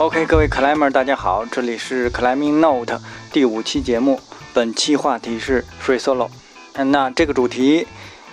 OK，各位 climber，大家好，这里是 Climbing Note 第五期节目。本期话题是 free solo。嗯那这个主题，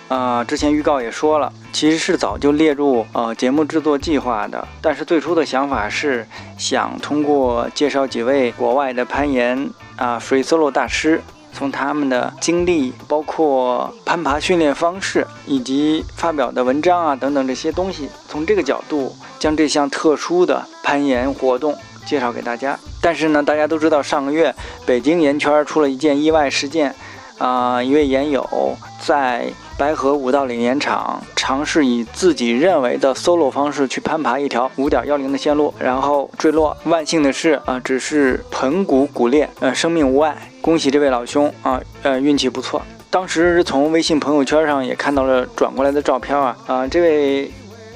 呃，之前预告也说了，其实是早就列入呃节目制作计划的。但是最初的想法是想通过介绍几位国外的攀岩啊 free solo 大师。从他们的经历，包括攀爬训练方式，以及发表的文章啊等等这些东西，从这个角度将这项特殊的攀岩活动介绍给大家。但是呢，大家都知道，上个月北京岩圈出了一件意外事件，啊，一位岩友在。白河五道岭岩场尝试以自己认为的 solo 方式去攀爬一条五点幺零的线路，然后坠落。万幸的是啊，只是盆骨骨裂，呃，生命无碍。恭喜这位老兄啊，呃，运气不错。当时从微信朋友圈上也看到了转过来的照片啊，啊，这位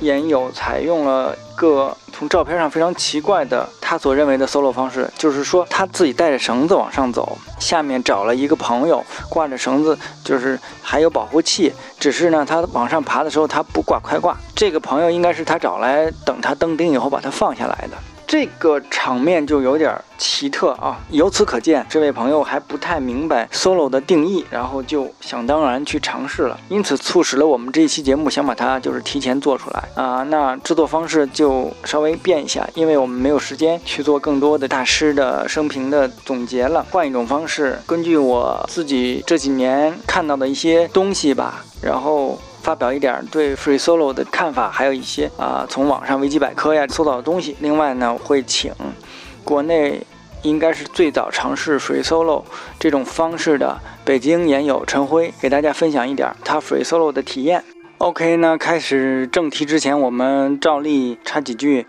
岩友采用了一个。从照片上非常奇怪的，他所认为的 solo 方式，就是说他自己带着绳子往上走，下面找了一个朋友挂着绳子，就是还有保护器，只是呢他往上爬的时候他不挂快挂，这个朋友应该是他找来等他登顶以后把他放下来的。这个场面就有点奇特啊！由此可见，这位朋友还不太明白 solo 的定义，然后就想当然去尝试了，因此促使了我们这一期节目想把它就是提前做出来啊。那制作方式就稍微变一下，因为我们没有时间去做更多的大师的生平的总结了，换一种方式，根据我自己这几年看到的一些东西吧，然后。发表一点对 free solo 的看法，还有一些啊从网上维基百科呀搜到的东西。另外呢，会请国内应该是最早尝试 free solo 这种方式的北京研友陈辉，给大家分享一点他 free solo 的体验。OK，那开始正题之前，我们照例插几句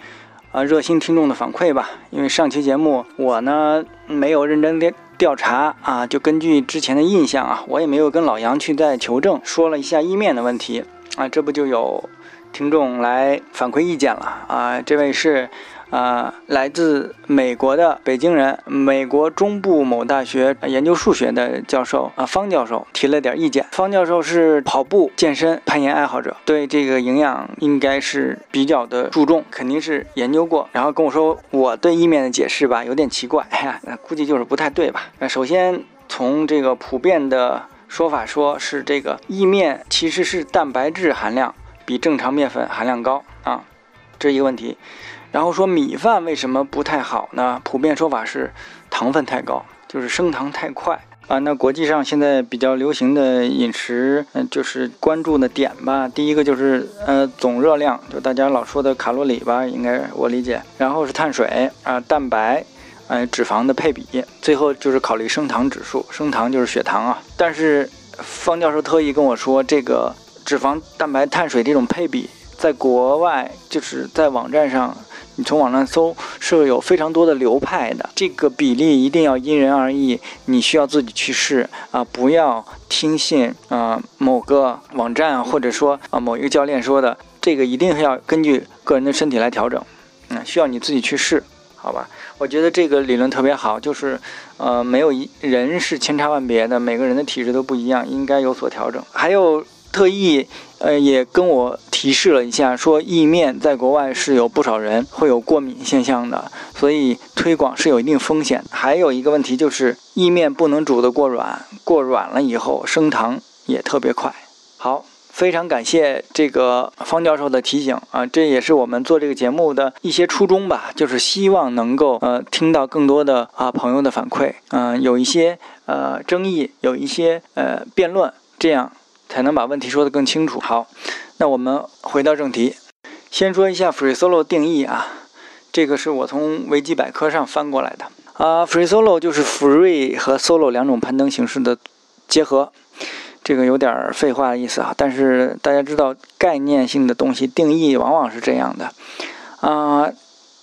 啊热心听众的反馈吧。因为上期节目我呢没有认真的。调查啊，就根据之前的印象啊，我也没有跟老杨去再求证，说了一下意面的问题啊，这不就有听众来反馈意见了啊？这位是。啊，来自美国的北京人，美国中部某大学研究数学的教授啊，方教授提了点意见。方教授是跑步、健身、攀岩爱好者，对这个营养应该是比较的注重，肯定是研究过。然后跟我说，我对意面的解释吧，有点奇怪，那估计就是不太对吧？那首先从这个普遍的说法，说是这个意面其实是蛋白质含量比正常面粉含量高啊，这一个问题。然后说米饭为什么不太好呢？普遍说法是糖分太高，就是升糖太快啊。那国际上现在比较流行的饮食，嗯，就是关注的点吧。第一个就是呃总热量，就大家老说的卡路里吧，应该我理解。然后是碳水啊、蛋白，呃脂肪的配比，最后就是考虑升糖指数，升糖就是血糖啊。但是方教授特意跟我说，这个脂肪、蛋白、碳水这种配比，在国外就是在网站上。你从网上搜是有非常多的流派的，这个比例一定要因人而异，你需要自己去试啊，不要听信啊某个网站或者说啊某一个教练说的，这个一定要根据个人的身体来调整，嗯，需要你自己去试，好吧？我觉得这个理论特别好，就是呃没有一人是千差万别的，每个人的体质都不一样，应该有所调整。还有特意。呃，也跟我提示了一下，说意面在国外是有不少人会有过敏现象的，所以推广是有一定风险。还有一个问题就是，意面不能煮得过软，过软了以后升糖也特别快。好，非常感谢这个方教授的提醒啊，这也是我们做这个节目的一些初衷吧，就是希望能够呃听到更多的啊朋友的反馈，嗯，有一些呃争议，有一些呃辩论，这样。才能把问题说得更清楚。好，那我们回到正题，先说一下 free solo 定义啊，这个是我从维基百科上翻过来的啊。free solo 就是 free 和 solo 两种攀登形式的结合，这个有点废话的意思啊。但是大家知道，概念性的东西定义往往是这样的啊。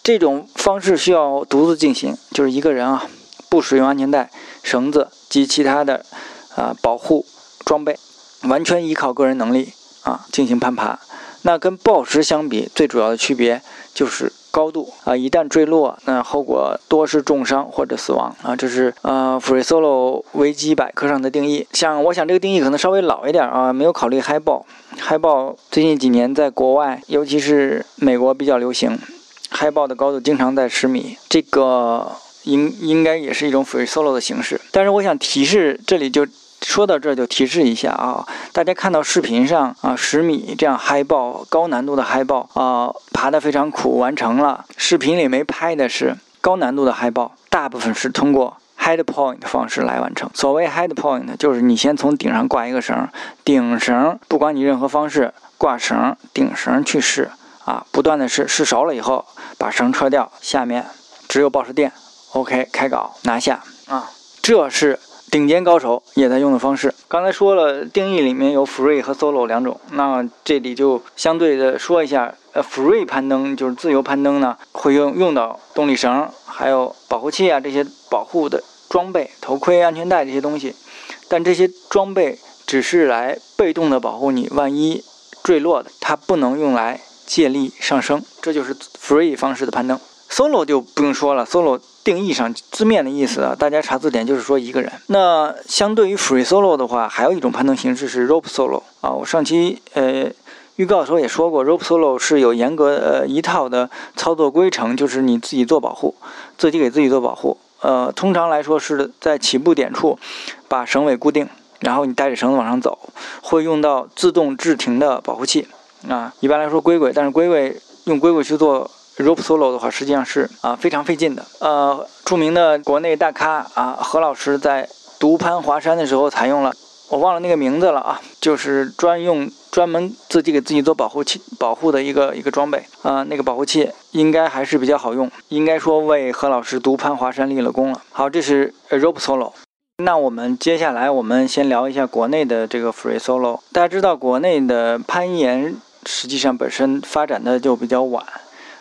这种方式需要独自进行，就是一个人啊，不使用安全带、绳子及其他的啊保护装备。完全依靠个人能力啊进行攀爬，那跟暴食相比，最主要的区别就是高度啊，一旦坠落，那后果多是重伤或者死亡啊。这是呃 free solo 维基百科上的定义。像我想这个定义可能稍微老一点啊，没有考虑 high 爆。high 爆最近几年在国外，尤其是美国比较流行嗨爆的高度经常在十米，这个应应该也是一种 free solo 的形式。但是我想提示，这里就说到这儿就提示一下啊，大家看到视频上啊十米这样嗨爆高难度的嗨爆啊，爬得非常苦，完成了。视频里没拍的是高难度的嗨爆，大部分是通过。Head point 方式来完成。所谓 head point，就是你先从顶上挂一个绳，顶绳不管你任何方式挂绳，顶绳去试啊，不断的试，试熟了以后把绳撤掉，下面只有报时电，OK，开镐拿下啊，这是顶尖高手也在用的方式。刚才说了定义里面有 free 和 solo 两种，那这里就相对的说一下，呃，free 攀登就是自由攀登呢，会用用到动力绳，还有保护器啊这些保护的。装备、头盔、安全带这些东西，但这些装备只是来被动的保护你，万一坠落的，它不能用来借力上升。这就是 free 方式的攀登。solo 就不用说了，solo 定义上字面的意思啊，大家查字典就是说一个人。那相对于 free solo 的话，还有一种攀登形式是 rope solo 啊。我上期呃预告的时候也说过，rope solo 是有严格呃一套的操作规程，就是你自己做保护，自己给自己做保护。呃，通常来说是在起步点处把绳尾固定，然后你带着绳子往上走，会用到自动制停的保护器啊。一般来说，龟龟，但是龟龟用龟龟去做 rope solo 的话，实际上是啊非常费劲的。呃，著名的国内大咖啊何老师在独攀华山的时候采用了。我忘了那个名字了啊，就是专用专门自己给自己做保护器保护的一个一个装备啊，那个保护器应该还是比较好用，应该说为何老师独攀华山立了功了。好，这是 rope solo。那我们接下来我们先聊一下国内的这个 free solo。大家知道国内的攀岩实际上本身发展的就比较晚。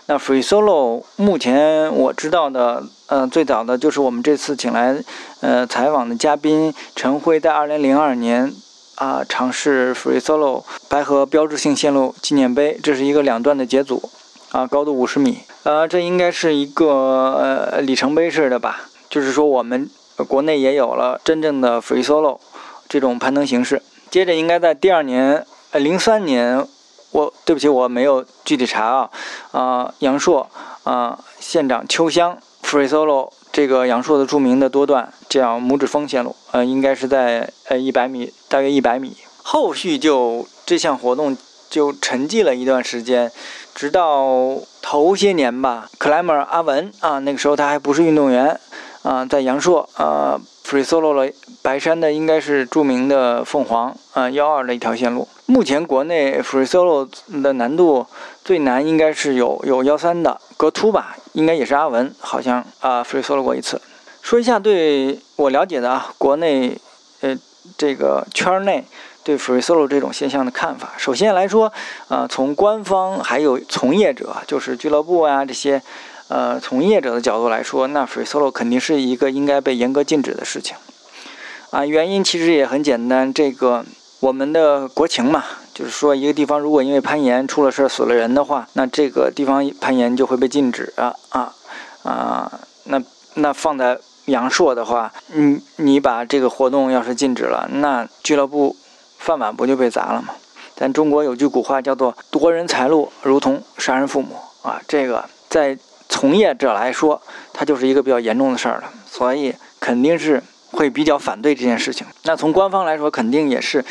那 free solo 目前我知道的，呃，最早的就是我们这次请来，呃，采访的嘉宾陈辉，在2002年啊尝试 free solo 白河标志性线路纪念碑，这是一个两段的节组，啊，高度五十米，呃，这应该是一个呃里程碑式的吧，就是说我们国内也有了真正的 free solo 这种攀登形式。接着应该在第二年，呃，零三年。我对不起，我没有具体查啊，啊，杨硕啊，县长秋香 free solo 这个杨硕的著名的多段叫拇指峰线路，呃，应该是在呃一百米，大约一百米。后续就这项活动就沉寂了一段时间，直到头些年吧，climber 阿文啊，那个时候他还不是运动员啊，在阳朔啊 free solo 了白山的应该是著名的凤凰啊幺二的一条线路。目前国内 free solo 的难度最难应该是有有幺三的格突吧，应该也是阿文，好像啊 free solo 过一次。说一下对我了解的啊，国内呃这个圈内对 free solo 这种现象的看法。首先来说，呃，从官方还有从业者，就是俱乐部啊这些呃从业者的角度来说，那 free solo 肯定是一个应该被严格禁止的事情啊。原因其实也很简单，这个。我们的国情嘛，就是说一个地方如果因为攀岩出了事死了人的话，那这个地方攀岩就会被禁止啊啊啊！那那放在阳朔的话，你你把这个活动要是禁止了，那俱乐部饭碗不就被砸了吗？咱中国有句古话叫做“夺人财路如同杀人父母”啊，这个在从业者来说，它就是一个比较严重的事儿了，所以肯定是。会比较反对这件事情。那从官方来说，肯定也是，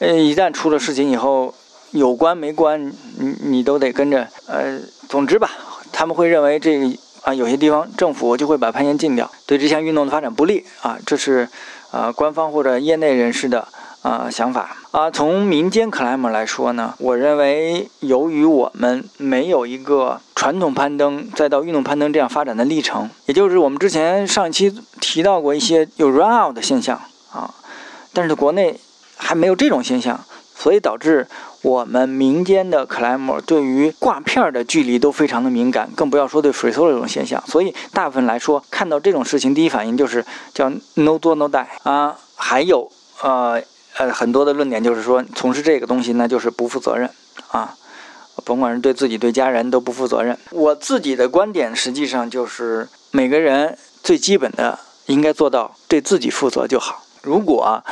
呃，一旦出了事情以后，有关没关，你你都得跟着。呃，总之吧，他们会认为这个啊，有些地方政府就会把攀岩禁掉，对这项运动的发展不利啊。这是啊，官方或者业内人士的。啊，想法啊，从民间 climb 来说呢，我认为由于我们没有一个传统攀登再到运动攀登这样发展的历程，也就是我们之前上一期提到过一些有 run out 的现象啊，但是国内还没有这种现象，所以导致我们民间的 climb 对于挂片的距离都非常的敏感，更不要说对 free solo 这种现象，所以大部分来说看到这种事情，第一反应就是叫 no do no die 啊，还有呃。呃，很多的论点就是说，从事这个东西那就是不负责任啊，甭管是对自己对家人都不负责任。我自己的观点实际上就是，每个人最基本的应该做到对自己负责就好。如果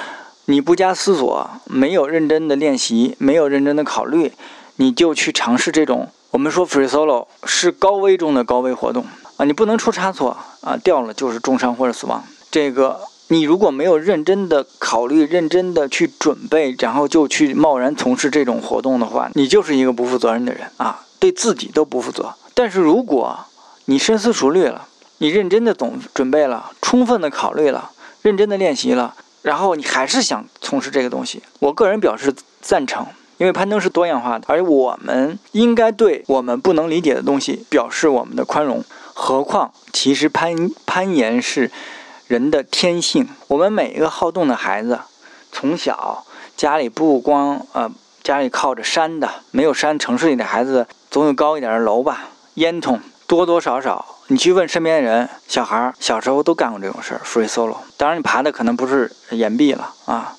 你不加思索，没有认真的练习，没有认真的考虑，你就去尝试这种我们说 free solo 是高危中的高危活动啊，你不能出差错啊，掉了就是重伤或者死亡。这个你如果没有认真的考虑、认真的去准备，然后就去贸然从事这种活动的话，你就是一个不负责任的人啊，对自己都不负责。但是如果你深思熟虑了，你认真的总准备了，充分的考虑了，认真的练习了，然后你还是想从事这个东西，我个人表示赞成。因为攀登是多样化的，而我们应该对我们不能理解的东西表示我们的宽容。何况，其实攀攀岩是人的天性。我们每一个好动的孩子，从小家里不光呃家里靠着山的，没有山，城市里的孩子总有高一点的楼吧，烟囱多多少少。你去问身边的人，小孩小时候都干过这种事儿，free solo。当然，你爬的可能不是岩壁了啊，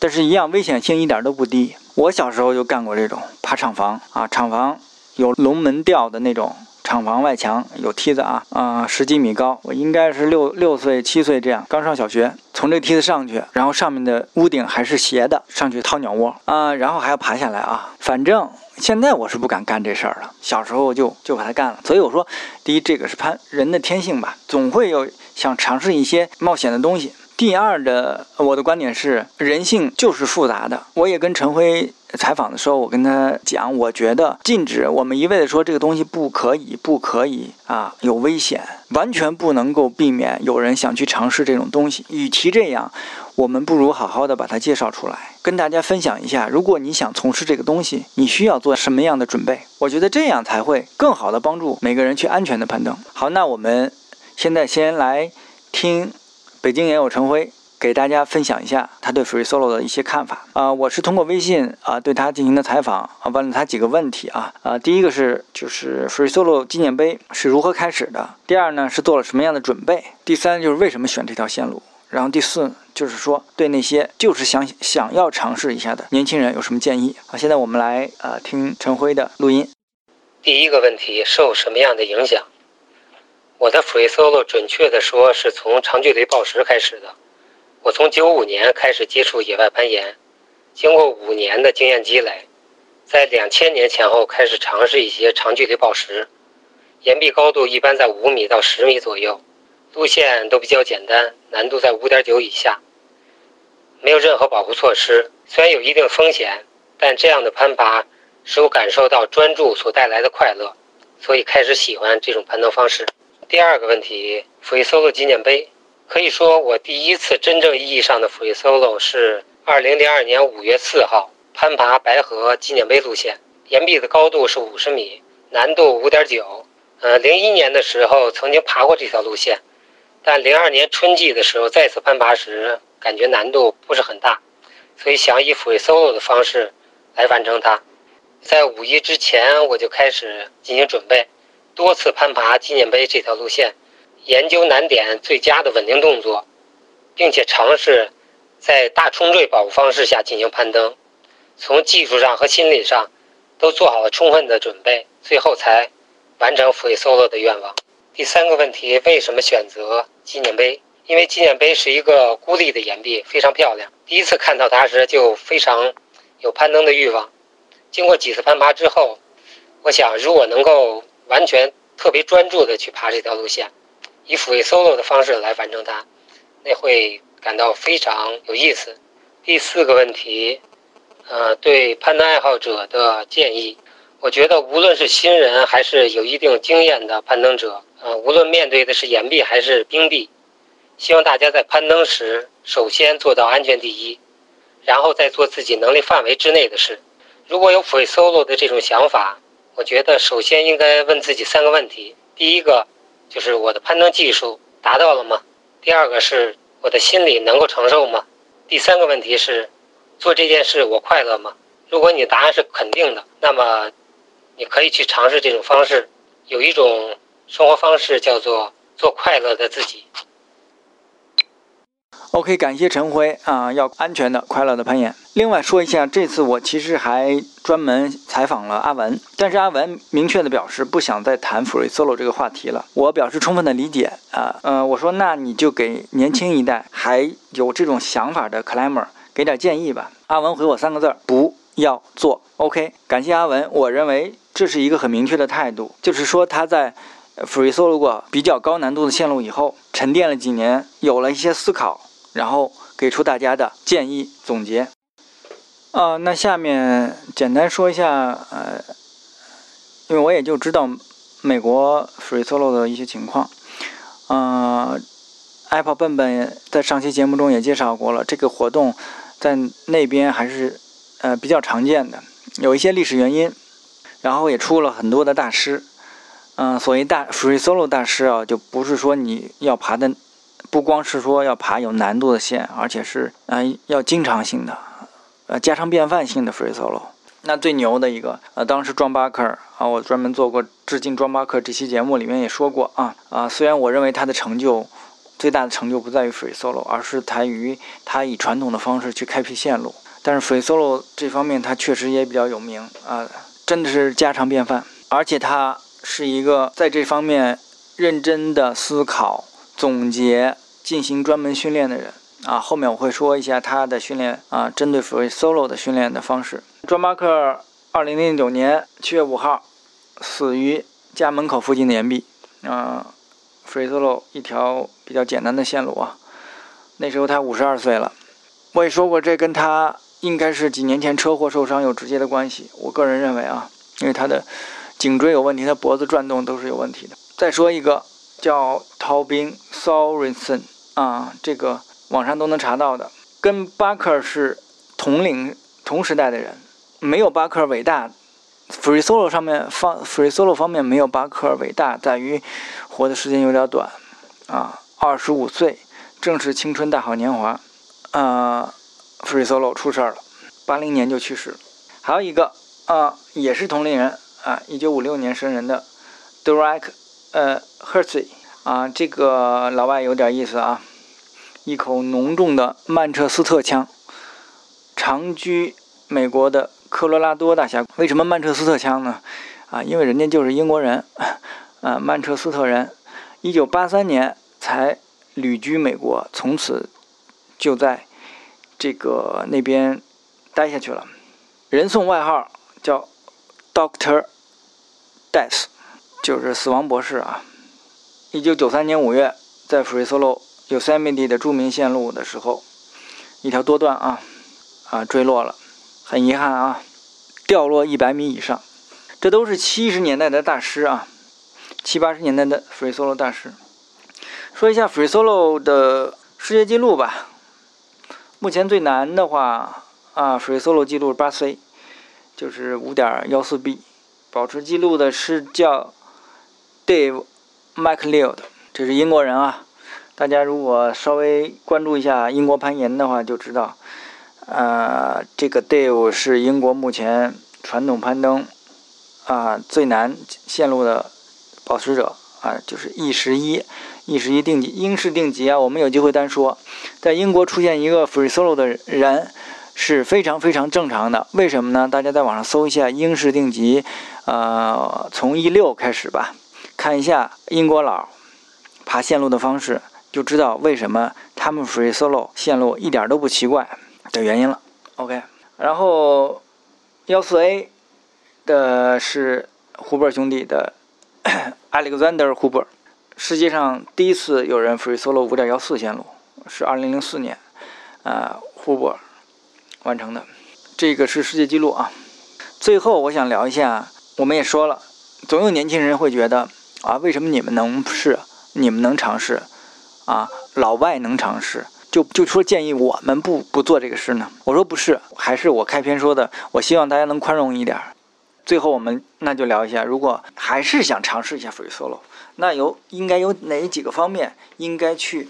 但是一样危险性一点都不低。我小时候就干过这种爬厂房啊，厂房有龙门吊的那种，厂房外墙有梯子啊，啊十几米高，我应该是六六岁七岁这样，刚上小学，从这梯子上去，然后上面的屋顶还是斜的，上去掏鸟窝啊，然后还要爬下来啊，反正现在我是不敢干这事儿了，小时候就就把它干了，所以我说，第一这个是攀人的天性吧，总会有想尝试一些冒险的东西。第二的，我的观点是，人性就是复杂的。我也跟陈辉采访的时候，我跟他讲，我觉得禁止我们一味的说这个东西不可以，不可以啊，有危险，完全不能够避免有人想去尝试这种东西。与其这样，我们不如好好的把它介绍出来，跟大家分享一下。如果你想从事这个东西，你需要做什么样的准备？我觉得这样才会更好的帮助每个人去安全的攀登。好，那我们现在先来听。北京也有陈辉给大家分享一下他对 free solo 的一些看法啊，我是通过微信啊对他进行的采访啊，问了他几个问题啊啊，第一个是就是 free solo 纪念碑是如何开始的，第二呢是做了什么样的准备，第三就是为什么选这条线路，然后第四就是说对那些就是想想要尝试一下的年轻人有什么建议好，现在我们来呃听陈辉的录音。第一个问题受什么样的影响？我的 free solo 准确的说是从长距离报时开始的。我从九五年开始接触野外攀岩，经过五年的经验积累，在两千年前后开始尝试一些长距离报时。岩壁高度一般在五米到十米左右，路线都比较简单，难度在五点九以下，没有任何保护措施。虽然有一定风险，但这样的攀爬使我感受到专注所带来的快乐，所以开始喜欢这种攀登方式。第二个问题，free solo 纪念碑，可以说我第一次真正意义上的 free solo 是2002年5月4号攀爬白河纪念碑路线，岩壁的高度是50米，难度5.9。呃，零一年的时候曾经爬过这条路线，但零二年春季的时候再次攀爬时，感觉难度不是很大，所以想以 free solo 的方式来完成它。在五一之前我就开始进行准备。多次攀爬纪念碑这条路线，研究难点最佳的稳定动作，并且尝试在大冲坠保护方式下进行攀登，从技术上和心理上都做好了充分的准备，最后才完成 free solo 的愿望。第三个问题，为什么选择纪念碑？因为纪念碑是一个孤立的岩壁，非常漂亮。第一次看到它时就非常有攀登的欲望。经过几次攀爬之后，我想如果能够。完全特别专注的去爬这条路线，以 free solo 的方式来完成它，那会感到非常有意思。第四个问题，呃，对攀登爱好者的建议，我觉得无论是新人还是有一定经验的攀登者，呃，无论面对的是岩壁还是冰壁，希望大家在攀登时首先做到安全第一，然后再做自己能力范围之内的事。如果有 free solo 的这种想法。我觉得首先应该问自己三个问题：第一个就是我的攀登技术达到了吗？第二个是我的心理能够承受吗？第三个问题是做这件事我快乐吗？如果你答案是肯定的，那么你可以去尝试这种方式。有一种生活方式叫做做快乐的自己。OK，感谢陈辉啊，要安全的、快乐的攀岩。另外说一下，这次我其实还专门采访了阿文，但是阿文明确的表示不想再谈 free solo 这个话题了。我表示充分的理解啊，嗯，我说那你就给年轻一代还有这种想法的 climber 给点建议吧。阿文回我三个字儿：不要做。OK，感谢阿文。我认为这是一个很明确的态度，就是说他在 free solo 过比较高难度的线路以后，沉淀了几年，有了一些思考，然后给出大家的建议总结。啊，那下面简单说一下，呃，因为我也就知道美国 free solo 的一些情况。嗯，Apple 笨笨在上期节目中也介绍过了，这个活动在那边还是呃比较常见的，有一些历史原因，然后也出了很多的大师。嗯，所谓大 free solo 大师啊，就不是说你要爬的，不光是说要爬有难度的线，而且是嗯要经常性的。呃，家常便饭性的 free solo，那最牛的一个，呃，当时庄巴克啊，我专门做过致敬庄巴克这期节目里面也说过啊啊，虽然我认为他的成就最大的成就不在于 free solo，而是在于他以传统的方式去开辟线路，但是 free solo 这方面他确实也比较有名啊，真的是家常便饭，而且他是一个在这方面认真的思考、总结、进行专门训练的人。啊，后面我会说一下他的训练啊，针对 free solo 的训练的方式。庄巴克二零零九年七月五号死于家门口附近的岩壁啊，free solo 一条比较简单的线路啊。那时候他五十二岁了。我也说过，这跟他应该是几年前车祸受伤有直接的关系。我个人认为啊，因为他的颈椎有问题，他脖子转动都是有问题的。再说一个叫逃兵 Sorensen 啊，这个。网上都能查到的，跟巴克是同龄同时代的人，没有巴克伟大。free solo 上面方 free solo 方面没有巴克伟大，在于活的时间有点短啊，二十五岁正是青春大好年华啊，free solo 出事儿了，八零年就去世了。还有一个啊，也是同龄人啊，一九五六年生人的 Derek 呃 Hersey 啊，这个老外有点意思啊。一口浓重的曼彻斯特腔，长居美国的科罗拉多大峡谷。为什么曼彻斯特腔呢？啊，因为人家就是英国人，啊，曼彻斯特人。一九八三年才旅居美国，从此就在这个那边待下去了。人送外号叫 Doctor Death，就是死亡博士啊。一九九三年五月，在 Free Solo。Yosemite 的著名线路的时候，一条多段啊啊坠落了，很遗憾啊，掉落一百米以上。这都是七十年代的大师啊，七八十年代的 Free Solo 大师。说一下 Free Solo 的世界纪录吧。目前最难的话啊，Free Solo 记录八 C，就是五点幺四 B。保持记录的是叫 Dave Macleod，这是英国人啊。大家如果稍微关注一下英国攀岩的话，就知道，呃，这个 Dave 是英国目前传统攀登啊最难线路的保持者啊，就是 E 十一，E 十一定级英式定级啊。我们有机会单说，在英国出现一个 free solo 的人是非常非常正常的。为什么呢？大家在网上搜一下英式定级，呃，从 E 六开始吧，看一下英国佬爬线路的方式。就知道为什么他们 free solo 线路一点都不奇怪的原因了。OK，然后幺四 A 的是胡伯兄弟的 Alexander Huber，世界上第一次有人 free solo 五点幺四线路是二零零四年，啊，Huber 完成的，这个是世界纪录啊。最后我想聊一下，我们也说了，总有年轻人会觉得啊，为什么你们能试，你们能尝试？啊，老外能尝试，就就说建议我们不不做这个事呢？我说不是，还是我开篇说的，我希望大家能宽容一点。最后我们那就聊一下，如果还是想尝试一下 free solo，那有应该有哪几个方面应该去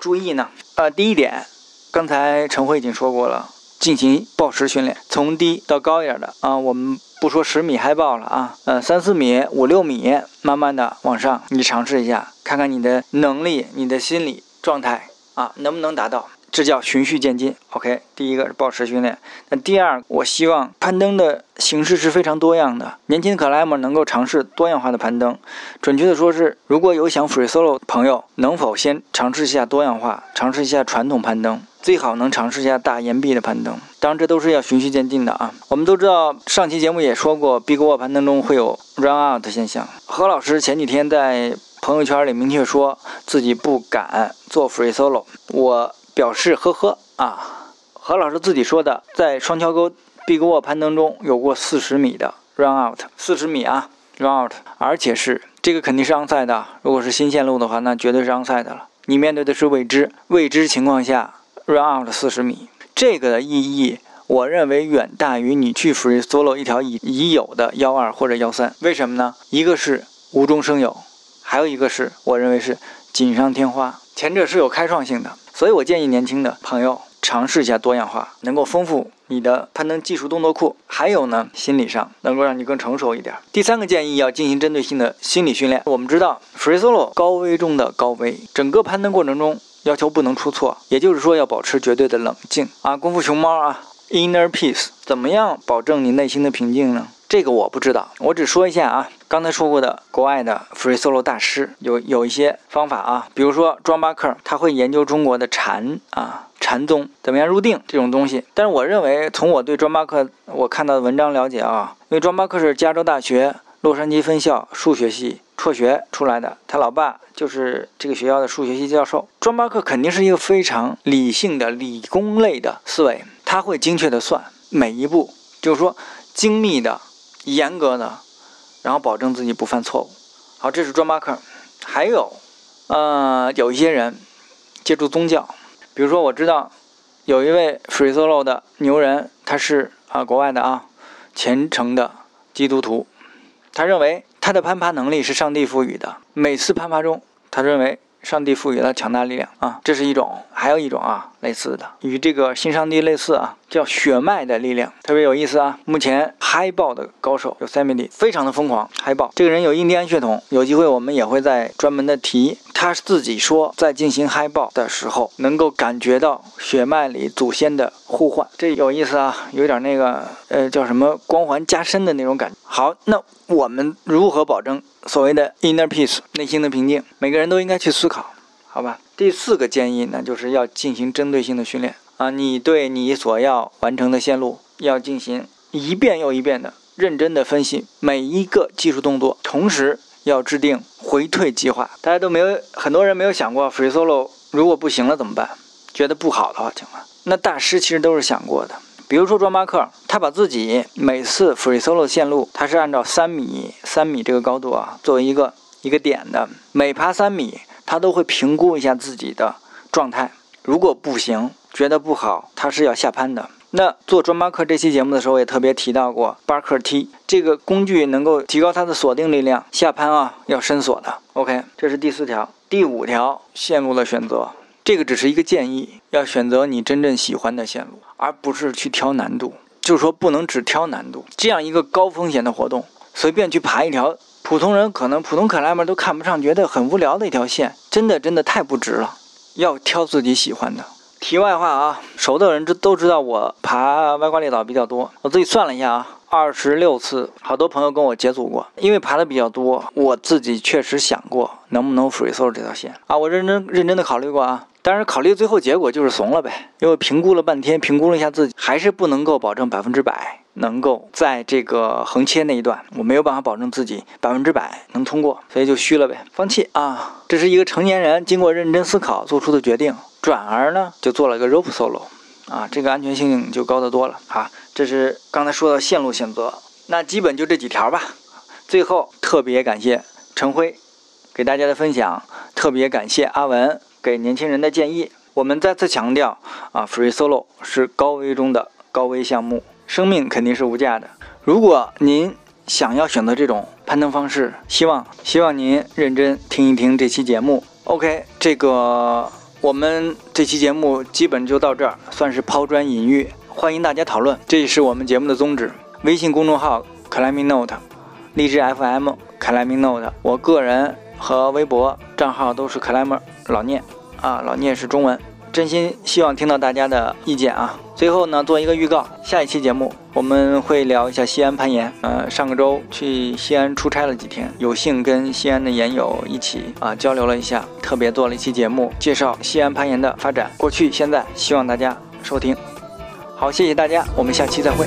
注意呢？呃，第一点，刚才陈辉已经说过了，进行抱石训练，从低到高一点的啊，我们。不说十米嗨爆了啊，呃，三四米、五六米，慢慢的往上，你尝试一下，看看你的能力、你的心理状态啊，能不能达到？这叫循序渐进。OK，第一个是保持训练。那第二，我希望攀登的形式是非常多样的，年轻的克莱默能够尝试多样化的攀登。准确的说是，如果有想 free solo 朋友，能否先尝试一下多样化，尝试一下传统攀登？最好能尝试一下大岩壁的攀登，当然这都是要循序渐进的啊。我们都知道，上期节目也说过，Big Wall 攀登中会有 run out 现象。何老师前几天在朋友圈里明确说自己不敢做 free solo，我表示呵呵啊。何老师自己说的，在双桥沟 Big Wall 攀登中有过四十米的 run out，四十米啊 run out，而且是这个肯定是 onside 的。如果是新线路的话，那绝对是 onside 的了。你面对的是未知，未知情况下。Run out 四十米，这个的意义，我认为远大于你去 free solo 一条已已有的幺二或者幺三。为什么呢？一个是无中生有，还有一个是我认为是锦上添花。前者是有开创性的，所以我建议年轻的朋友尝试一下多样化，能够丰富你的攀登技术动作库。还有呢，心理上能够让你更成熟一点。第三个建议要进行针对性的心理训练。我们知道 free solo 高危中的高危，整个攀登过程中。要求不能出错，也就是说要保持绝对的冷静啊！功夫熊猫啊，inner peace，怎么样保证你内心的平静呢？这个我不知道，我只说一下啊。刚才说过的国外的 free solo 大师有有一些方法啊，比如说庄巴克，他会研究中国的禅啊，禅宗怎么样入定这种东西。但是我认为，从我对庄巴克我看到的文章了解啊，因为庄巴克是加州大学洛杉矶分校数学系。辍学出来的，他老爸就是这个学校的数学系教授。庄巴克肯定是一个非常理性的理工类的思维，他会精确的算每一步，就是说精密的、严格的，然后保证自己不犯错误。好，这是专八课。还有，呃，有一些人借助宗教，比如说我知道有一位 free solo 的牛人，他是啊国外的啊虔诚的基督徒，他认为。他的攀爬能力是上帝赋予的。每次攀爬中，他认为上帝赋予了强大力量啊，这是一种。还有一种啊，类似的，与这个新上帝类似啊，叫血脉的力量，特别有意思啊。目前嗨爆的高手有 Sammy，非常的疯狂。嗨爆这个人有印第安血统，有机会我们也会在专门的提。他自己说，在进行嗨爆的时候，能够感觉到血脉里祖先的呼唤，这有意思啊，有点那个呃叫什么光环加深的那种感觉。好，那我们如何保证所谓的 inner peace 内心的平静？每个人都应该去思考，好吧？第四个建议呢，就是要进行针对性的训练啊，你对你所要完成的线路要进行一遍又一遍的认真的分析每一个技术动作，同时。要制定回退计划，大家都没有，很多人没有想过，free solo 如果不行了怎么办？觉得不好的话，请问，那大师其实都是想过的。比如说庄巴克，他把自己每次 free solo 线路，他是按照三米、三米这个高度啊，作为一个一个点的，每爬三米，他都会评估一下自己的状态，如果不行，觉得不好，他是要下攀的。那做专巴克这期节目的时候，也特别提到过巴克梯这个工具能够提高它的锁定力量，下攀啊要伸锁的。OK，这是第四条，第五条线路的选择，这个只是一个建议，要选择你真正喜欢的线路，而不是去挑难度。就是说不能只挑难度，这样一个高风险的活动，随便去爬一条普通人可能普通克莱门都看不上，觉得很无聊的一条线，真的真的太不值了。要挑自己喜欢的。题外话啊，熟的人知都知道我爬歪瓜裂枣比较多。我自己算了一下啊，二十六次，好多朋友跟我解组过。因为爬的比较多，我自己确实想过能不能 free solo 这条线啊，我认真认真的考虑过啊。但是考虑最后结果就是怂了呗，因为评估了半天，评估了一下自己，还是不能够保证百分之百能够在这个横切那一段，我没有办法保证自己百分之百能通过，所以就虚了呗，放弃啊。这是一个成年人经过认真思考做出的决定。转而呢，就做了个 rope solo，啊，这个安全性就高得多了啊。这是刚才说的线路选择，那基本就这几条吧。最后特别感谢陈辉给大家的分享，特别感谢阿文给年轻人的建议。我们再次强调啊，free solo 是高危中的高危项目，生命肯定是无价的。如果您想要选择这种攀登方式，希望希望您认真听一听这期节目。OK，这个。我们这期节目基本就到这儿，算是抛砖引玉，欢迎大家讨论，这也是我们节目的宗旨。微信公众号 Climbing Note，荔枝 FM Climbing Note，我个人和微博账号都是 Climber 老聂啊，老聂是中文，真心希望听到大家的意见啊。最后呢，做一个预告，下一期节目我们会聊一下西安攀岩。呃，上个周去西安出差了几天，有幸跟西安的岩友一起啊交流了一下，特别做了一期节目，介绍西安攀岩的发展，过去现在，希望大家收听。好，谢谢大家，我们下期再会。